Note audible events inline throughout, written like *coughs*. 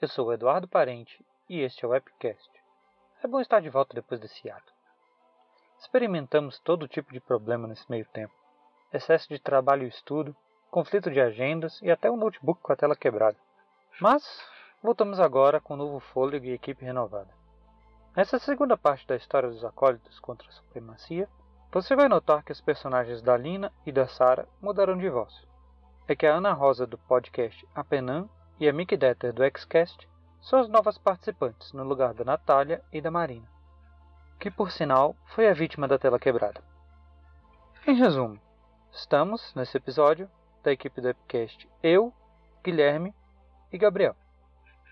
Eu sou o Eduardo Parente e este é o Epicast. É bom estar de volta depois desse ato. Experimentamos todo tipo de problema nesse meio tempo: excesso de trabalho e estudo, conflito de agendas e até um notebook com a tela quebrada. Mas voltamos agora com novo fôlego e equipe renovada. Nessa segunda parte da história dos acólitos contra a supremacia, você vai notar que os personagens da Lina e da Sarah mudaram de voz. É que a Ana Rosa do podcast Apenan e a Mick Detter do Xcast são as novas participantes no lugar da Natália e da Marina, que por sinal foi a vítima da tela quebrada. Em resumo, estamos nesse episódio da equipe do Epicast eu, Guilherme e Gabriel.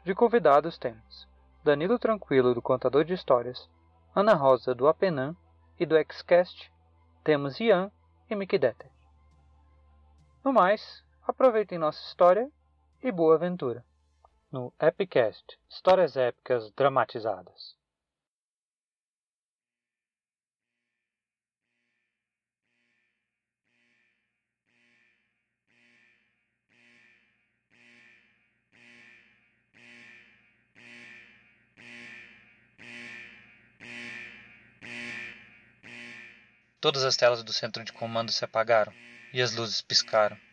De convidados temos Danilo Tranquilo do Contador de Histórias, Ana Rosa do Apenan e do Xcast temos Ian e Mickey Detter. No mais, aproveitem nossa história e boa aventura no Epicast Histórias Épicas Dramatizadas. Todas as telas do centro de comando se apagaram e as luzes piscaram.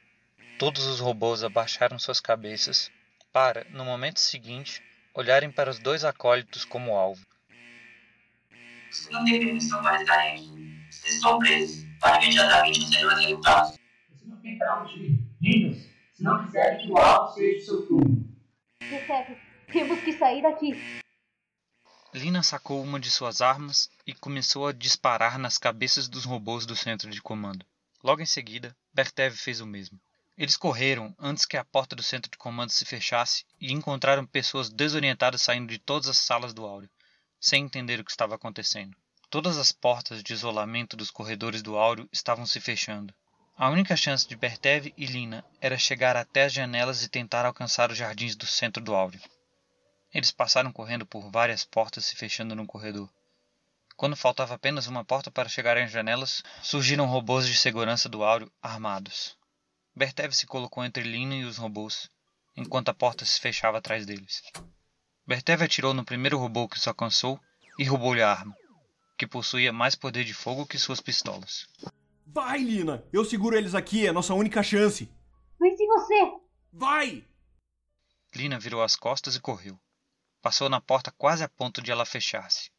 Todos os robôs abaixaram suas cabeças para, no momento seguinte, olharem para os dois acólitos como alvo. Vocês não têm permissão para estarem aqui. Vocês estão presos. Para imediatamente serem executados. Você não tem para onde ir. Lindos, se não quiserem que o alvo seja o seu túmulo. Recebe. Temos que sair daqui. Lina sacou uma de suas armas e começou a disparar nas cabeças dos robôs do centro de comando. Logo em seguida, Bertev fez o mesmo. Eles correram antes que a porta do centro de comando se fechasse e encontraram pessoas desorientadas saindo de todas as salas do áureo, sem entender o que estava acontecendo. Todas as portas de isolamento dos corredores do áureo estavam se fechando. A única chance de Bertev e Lina era chegar até as janelas e tentar alcançar os jardins do centro do áureo. Eles passaram correndo por várias portas se fechando no corredor. Quando faltava apenas uma porta para chegar às janelas, surgiram robôs de segurança do áureo armados. Bertev se colocou entre Lina e os robôs, enquanto a porta se fechava atrás deles. Bertev atirou no primeiro robô que os alcançou e roubou-lhe a arma, que possuía mais poder de fogo que suas pistolas. Vai, Lina! Eu seguro eles aqui, é a nossa única chance! Vence você! Vai! Lina virou as costas e correu. Passou na porta quase a ponto de ela fechar-se.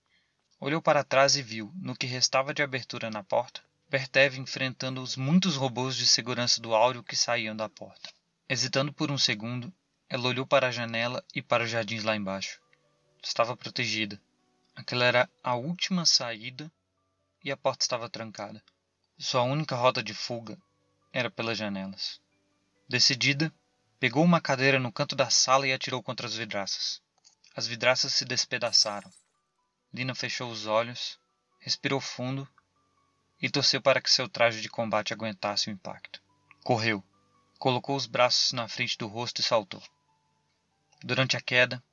Olhou para trás e viu, no que restava de abertura na porta, Bertev enfrentando os muitos robôs de segurança do áureo que saíam da porta. Hesitando por um segundo, ela olhou para a janela e para os jardins lá embaixo. Estava protegida. Aquela era a última saída e a porta estava trancada. Sua única rota de fuga era pelas janelas. Decidida, pegou uma cadeira no canto da sala e atirou contra as vidraças. As vidraças se despedaçaram. Lina fechou os olhos, respirou fundo e torceu para que seu traje de combate aguentasse o impacto. Correu, colocou os braços na frente do rosto e saltou. Durante a queda,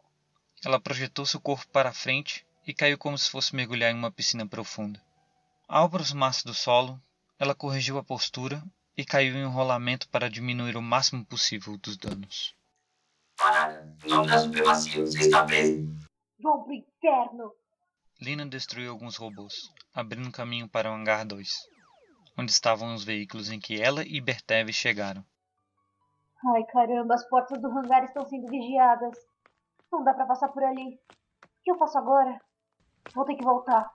ela projetou seu corpo para a frente e caiu como se fosse mergulhar em uma piscina profunda. Ao aproximar-se do solo, ela corrigiu a postura e caiu em um rolamento para diminuir o máximo possível dos danos. Parada. Em nome da supremacia, você está preso. Vão pro inferno! Lina destruiu alguns robôs, abrindo caminho para o hangar 2, onde estavam os veículos em que ela e Bertev chegaram. Ai caramba, as portas do hangar estão sendo vigiadas. Não dá pra passar por ali. O que eu faço agora? Vou ter que voltar.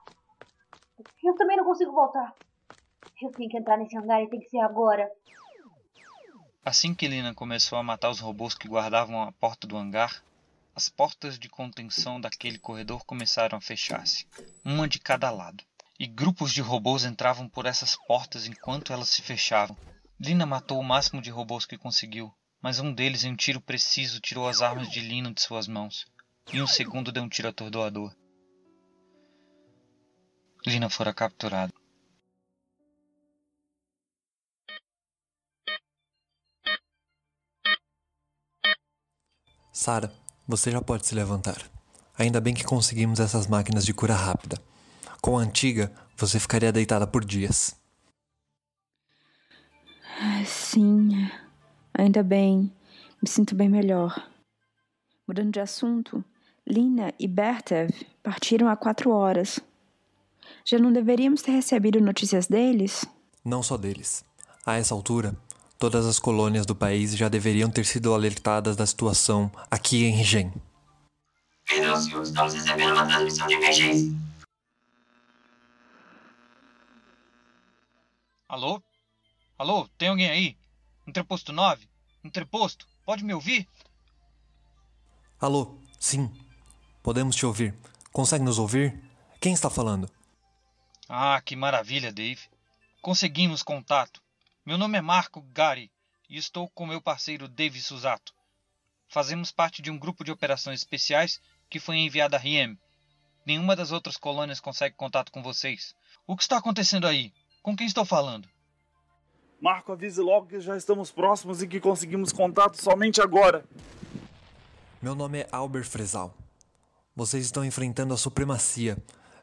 Eu também não consigo voltar. Eu tenho que entrar nesse hangar e tem que ser agora. Assim que Lina começou a matar os robôs que guardavam a porta do hangar, as portas de contenção daquele corredor começaram a fechar-se, uma de cada lado, e grupos de robôs entravam por essas portas enquanto elas se fechavam. Lina matou o máximo de robôs que conseguiu, mas um deles, em um tiro preciso, tirou as armas de Lina de suas mãos, e um segundo deu um tiro atordoador. Lina fora capturada. Sara, você já pode se levantar. Ainda bem que conseguimos essas máquinas de cura rápida. Com a antiga, você ficaria deitada por dias. Sim, ainda bem. Me sinto bem melhor. Mudando de assunto, Lina e Bertev partiram há quatro horas. Já não deveríamos ter recebido notícias deles? Não só deles. A essa altura, todas as colônias do país já deveriam ter sido alertadas da situação aqui em Rigen. Pedrócio, estamos recebendo uma transmissão de emergência. Alô? Alô, tem alguém aí? Entreposto 9? Entreposto, pode me ouvir? Alô, sim. Podemos te ouvir. Consegue nos ouvir? Quem está falando? Ah, que maravilha, Dave. Conseguimos contato. Meu nome é Marco Gari e estou com meu parceiro Dave Susato. Fazemos parte de um grupo de operações especiais que foi enviado a Riem. Nenhuma das outras colônias consegue contato com vocês. O que está acontecendo aí? Com quem estou falando? Marco, avise logo que já estamos próximos e que conseguimos contato somente agora. Meu nome é Albert Fresal. Vocês estão enfrentando a supremacia.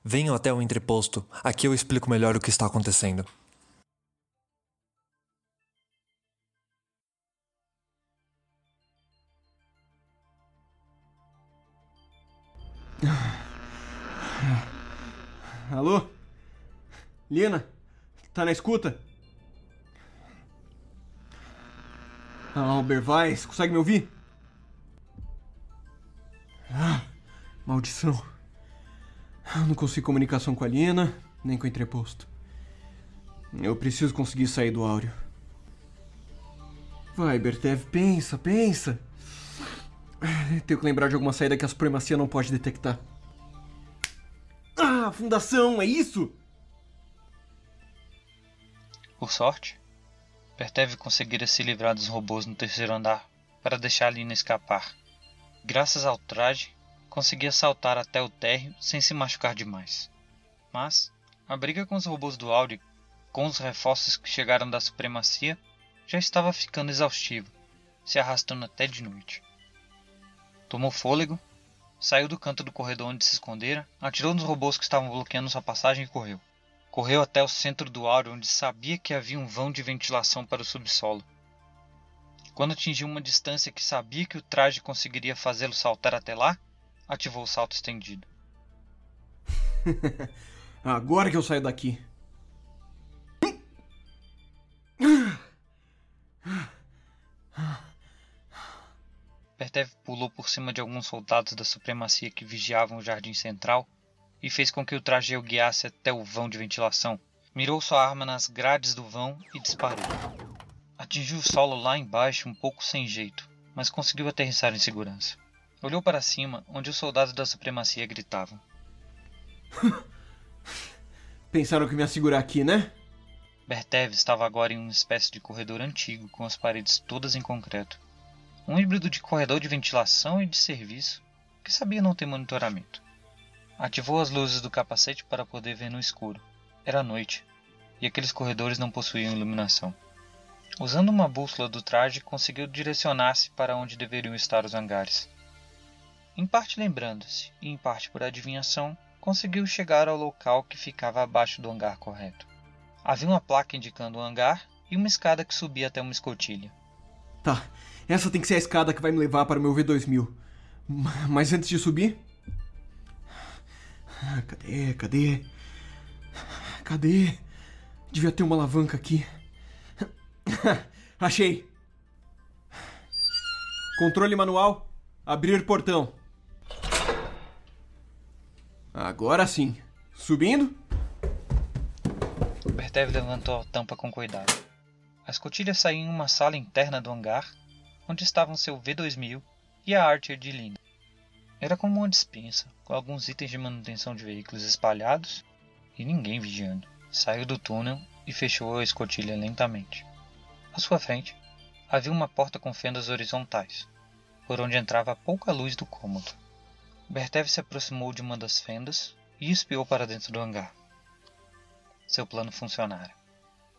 Venham até o entreposto. Aqui eu explico melhor o que está acontecendo. Lina? Tá na escuta? Albert Weiss, consegue me ouvir? Ah, maldição. Eu não consigo comunicação com a Lina, nem com o entreposto. Eu preciso conseguir sair do áureo. Vai, Bertev, pensa, pensa. Tenho que lembrar de alguma saída que a supremacia não pode detectar. Ah, fundação, é isso? Por sorte, Pertev conseguira se livrar dos robôs no terceiro andar para deixar Lina escapar. Graças ao traje, conseguia saltar até o térreo sem se machucar demais. Mas a briga com os robôs do Audi, com os reforços que chegaram da supremacia, já estava ficando exaustiva, se arrastando até de noite. Tomou fôlego, saiu do canto do corredor onde se escondera, atirou nos robôs que estavam bloqueando sua passagem e correu. Correu até o centro do áureo onde sabia que havia um vão de ventilação para o subsolo. Quando atingiu uma distância que sabia que o traje conseguiria fazê-lo saltar até lá, ativou o salto estendido. *laughs* Agora que eu saio daqui. Pertev pulou por cima de alguns soldados da supremacia que vigiavam o jardim central e fez com que o traje o guiasse até o vão de ventilação. Mirou sua arma nas grades do vão e disparou. Atingiu o solo lá embaixo um pouco sem jeito, mas conseguiu aterrissar em segurança. Olhou para cima, onde os soldados da supremacia gritavam. *laughs* Pensaram que me ia segurar aqui, né? Bertev estava agora em uma espécie de corredor antigo, com as paredes todas em concreto. Um híbrido de corredor de ventilação e de serviço, que sabia não ter monitoramento. Ativou as luzes do capacete para poder ver no escuro. Era noite, e aqueles corredores não possuíam iluminação. Usando uma bússola do traje, conseguiu direcionar-se para onde deveriam estar os hangares. Em parte lembrando-se, e em parte por adivinhação, conseguiu chegar ao local que ficava abaixo do hangar correto. Havia uma placa indicando o hangar e uma escada que subia até uma escotilha. Tá, essa tem que ser a escada que vai me levar para o meu V2000. Mas antes de subir. Cadê? Cadê? Cadê? Devia ter uma alavanca aqui. *coughs* Achei! Controle manual. Abrir portão. Agora sim. Subindo? Bertev levantou a tampa com cuidado. A escotilha saía em uma sala interna do hangar, onde estavam seu V2000 e a Archer de Lina. Era como uma dispensa, com alguns itens de manutenção de veículos espalhados e ninguém vigiando. Saiu do túnel e fechou a escotilha lentamente. À sua frente, havia uma porta com fendas horizontais, por onde entrava pouca luz do cômodo. Bertev se aproximou de uma das fendas e espiou para dentro do hangar. Seu plano funcionara.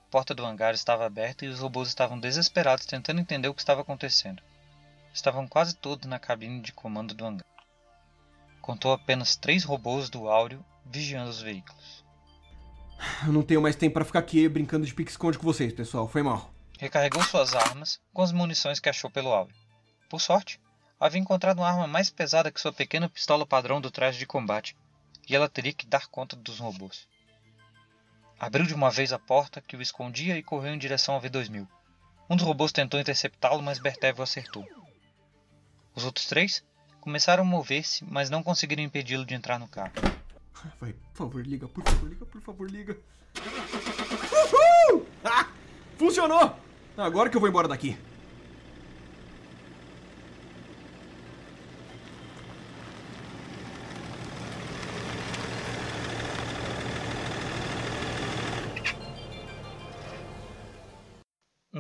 A porta do hangar estava aberta e os robôs estavam desesperados tentando entender o que estava acontecendo. Estavam quase todos na cabine de comando do hangar. Contou apenas três robôs do áureo vigiando os veículos. Eu não tenho mais tempo para ficar aqui brincando de pique-esconde com vocês, pessoal. Foi mal. Recarregou suas armas com as munições que achou pelo áureo. Por sorte, havia encontrado uma arma mais pesada que sua pequena pistola padrão do traje de combate, e ela teria que dar conta dos robôs. Abriu de uma vez a porta que o escondia e correu em direção ao V2000. Um dos robôs tentou interceptá-lo, mas Bertev o acertou. Os outros três começaram a mover-se, mas não conseguiram impedi-lo de entrar no carro. Vai, por favor, liga, por favor, liga, por favor, liga. Uhul! Ah, funcionou! Agora que eu vou embora daqui.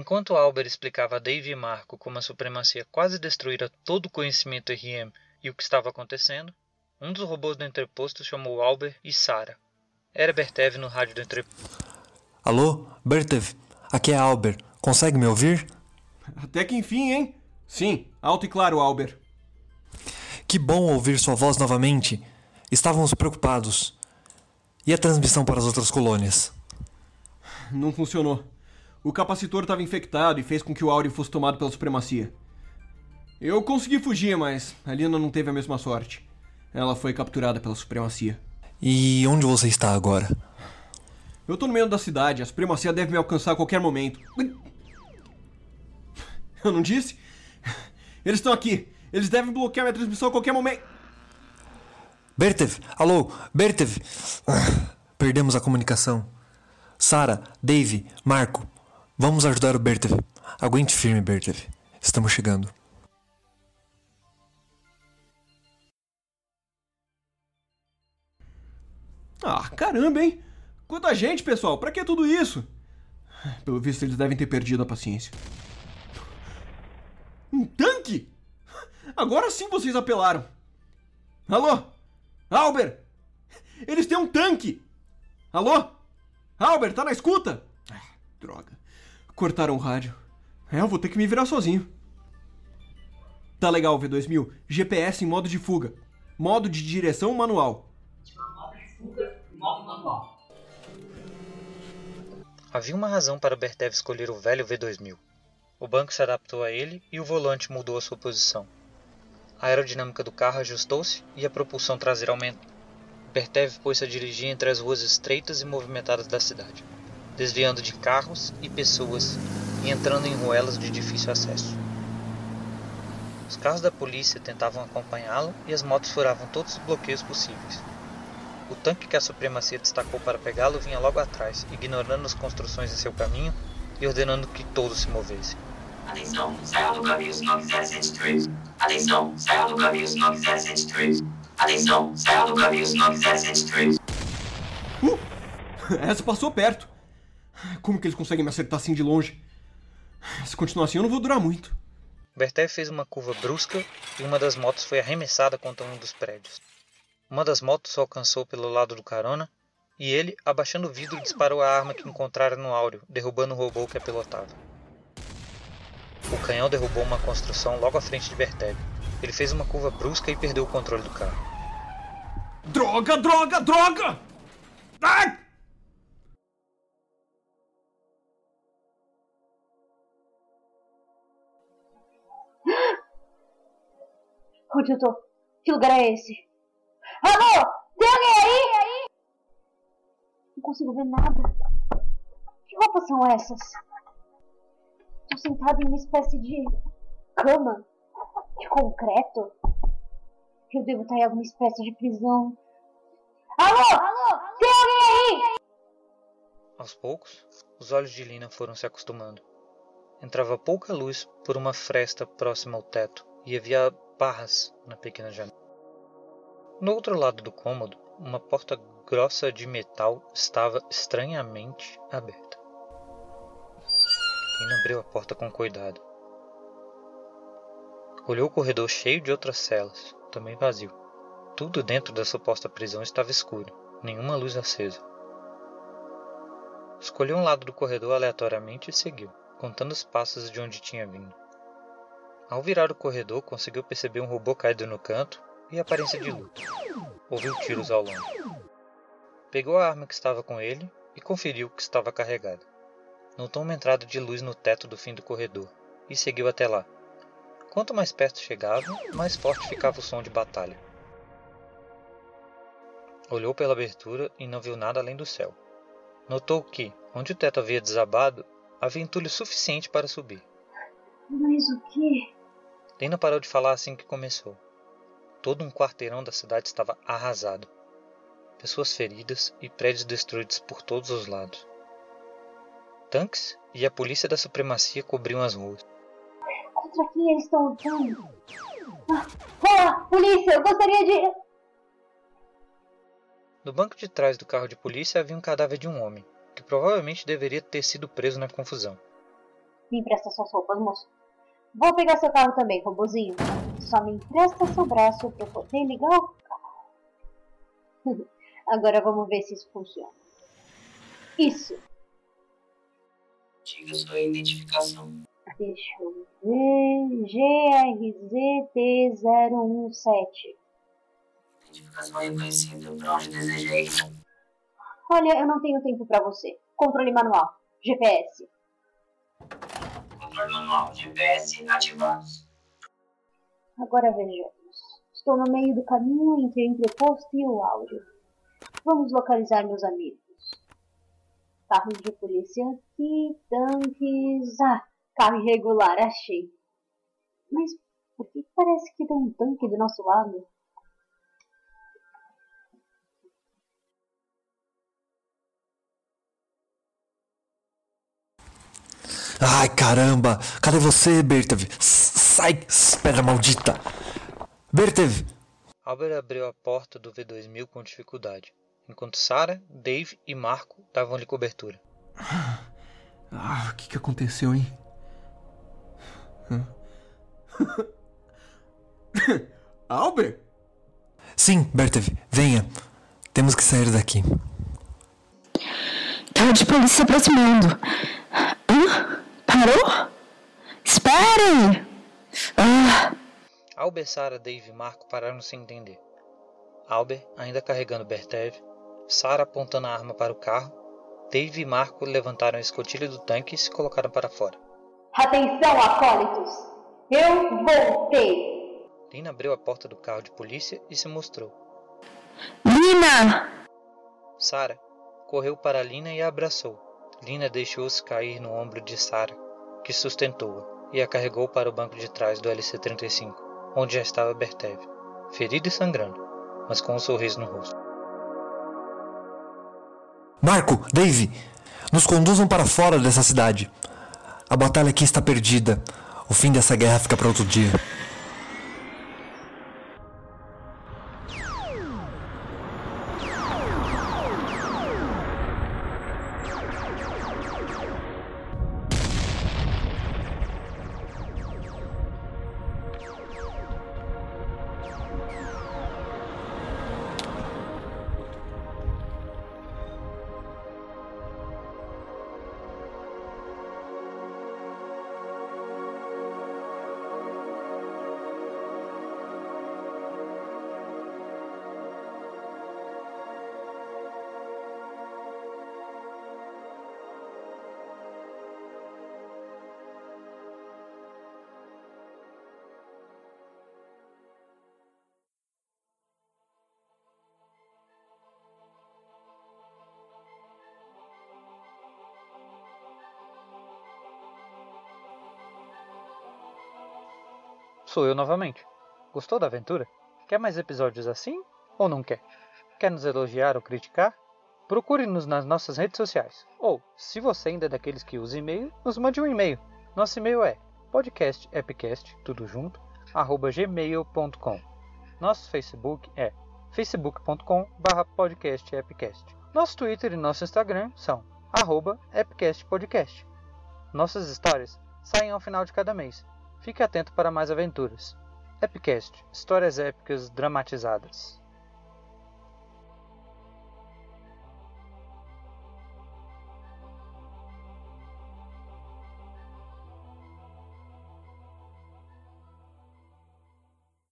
Enquanto Albert explicava a Dave e Marco como a supremacia quase destruíra todo o conhecimento RM e o que estava acontecendo, um dos robôs do entreposto chamou Albert e Sarah. Era Bertev no rádio do entreposto. Alô, Bertev, aqui é Albert. Consegue me ouvir? Até que enfim, hein? Sim, alto e claro, Albert. Que bom ouvir sua voz novamente. Estávamos preocupados. E a transmissão para as outras colônias? Não funcionou. O capacitor estava infectado e fez com que o áudio fosse tomado pela supremacia. Eu consegui fugir, mas a Lina não teve a mesma sorte. Ela foi capturada pela supremacia. E onde você está agora? Eu tô no meio da cidade, a supremacia deve me alcançar a qualquer momento. Eu não disse? Eles estão aqui. Eles devem bloquear minha transmissão a qualquer momento. Bertev, alô, Bertev. Perdemos a comunicação. Sara, Dave, Marco, vamos ajudar o Bertev. Aguente firme, Bertev. Estamos chegando. Ah, caramba, hein? Quanta gente, pessoal! Pra que tudo isso? Pelo visto, eles devem ter perdido a paciência. Um tanque? Agora sim vocês apelaram. Alô? Albert! Eles têm um tanque! Alô? Albert, tá na escuta? Ah, droga. Cortaram o rádio. É, eu vou ter que me virar sozinho. Tá legal, V2000. GPS em modo de fuga. Modo de direção manual. Modo de fuga modo manual. Havia uma razão para Bertev escolher o velho V2000. O banco se adaptou a ele e o volante mudou a sua posição. A aerodinâmica do carro ajustou-se e a propulsão traseira aumentou. Bertev pôs-se a dirigir entre as ruas estreitas e movimentadas da cidade, desviando de carros e pessoas e entrando em ruelas de difícil acesso. Os carros da polícia tentavam acompanhá-lo e as motos furavam todos os bloqueios possíveis. O tanque que a supremacia destacou para pegá-lo vinha logo atrás, ignorando as construções em seu caminho e ordenando que todos se movessem. Atenção, saiam do caminho sinal 073. Atenção, saiam do caminho sinal 073. Atenção, saiam do caminho sinal 073. Uh! *laughs* Essa passou perto. Como que eles conseguem me acertar assim de longe? Se continuar assim, eu não vou durar muito. Bertev fez uma curva brusca e uma das motos foi arremessada contra um dos prédios. Uma das motos o alcançou pelo lado do carona e ele, abaixando o vidro, disparou a arma que encontrara no áureo, derrubando o robô que a pilotava. O canhão derrubou uma construção logo à frente de Bertev. Ele fez uma curva brusca e perdeu o controle do carro. Droga, droga, droga! Ai! Tô? Que lugar é esse? Alô? Tem alguém aí? Não consigo ver nada. Que roupas são essas? Tô sentada em uma espécie de cama de concreto. Eu devo estar em alguma espécie de prisão. Alô? Alô? Tem alguém aí? Aos poucos, os olhos de Lina foram se acostumando. Entrava pouca luz por uma fresta próxima ao teto e havia barras na pequena janela. No outro lado do cômodo, uma porta grossa de metal estava estranhamente aberta. Lina abriu a porta com cuidado. Olhou o corredor cheio de outras celas, também vazio. Tudo dentro da suposta prisão estava escuro, nenhuma luz acesa. Escolheu um lado do corredor aleatoriamente e seguiu, contando os passos de onde tinha vindo. Ao virar o corredor, conseguiu perceber um robô caído no canto e aparência de luto. Ouviu tiros ao longe. Pegou a arma que estava com ele e conferiu que estava carregada. Notou uma entrada de luz no teto do fim do corredor e seguiu até lá. Quanto mais perto chegavam, mais forte ficava o som de batalha. Olhou pela abertura e não viu nada além do céu. Notou que, onde o teto havia desabado, havia entulho suficiente para subir. Mas o que? Lina parou de falar assim que começou. Todo um quarteirão da cidade estava arrasado. Pessoas feridas e prédios destruídos por todos os lados. Tanques e a polícia da supremacia cobriam as ruas. Contra quem eles estão lutando? Ah, ah, polícia, eu gostaria de. No banco de trás do carro de polícia havia um cadáver de um homem, que provavelmente deveria ter sido preso na confusão. Me empresta suas roupas, moço. Vou pegar seu carro também, robozinho. Só me empresta seu braço pra eu poder ligar o carro. *laughs* Agora vamos ver se isso funciona. Isso. Diga sua identificação. Deixa eu ver. GRZT017. Identificação reconhecida. Pra onde deseja ir? Olha, eu não tenho tempo pra você. Controle manual. GPS. Manual. GPS ativados. Agora vejamos. Estou no meio do caminho entre o entreposto e o áudio. Vamos localizar meus amigos. Carros de polícia aqui, tanques. Ah, carro irregular, achei. Mas por que parece que tem um tanque do nosso lado? Ai, caramba! Cadê você, Bertev? Sai, pedra maldita! Bertev! Albert abriu a porta do V2000 com dificuldade, enquanto Sarah, Dave e Marco davam-lhe cobertura. Ah, o que, que aconteceu, hein? *laughs* Albert? Sim, Bertev, venha. Temos que sair daqui. Carro de polícia se aproximando. Parou? Esperem! Ah, Albert, Sarah, Dave e Marco pararam sem entender. Albert, ainda carregando Bertev, Sarah apontando a arma para o carro, Dave e Marco levantaram a escotilha do tanque e se colocaram para fora. Atenção, acólitos! Eu voltei! Lina abriu a porta do carro de polícia e se mostrou. Lina! Sarah correu para Lina e a abraçou. Lina deixou-se cair no ombro de Sarah, que sustentou-a, e a carregou para o banco de trás do LC-35, onde já estava Bertev, ferido e sangrando, mas com um sorriso no rosto. Marco, Dave, nos conduzam para fora dessa cidade. A batalha aqui está perdida. O fim dessa guerra fica para outro dia. Sou eu novamente. Gostou da aventura? Quer mais episódios assim ou não quer? Quer nos elogiar ou criticar? Procure-nos nas nossas redes sociais. Ou, se você ainda é daqueles que usa e-mail, nos mande um e-mail. Nosso e-mail é podcastepcast, tudo junto, arroba gmail.com. Nosso Facebook é facebook.com podcastepcast. Nosso Twitter e nosso Instagram são arroba epcastpodcast. Nossas histórias saem ao final de cada mês. Fique atento para mais aventuras. Epicast Histórias épicas dramatizadas.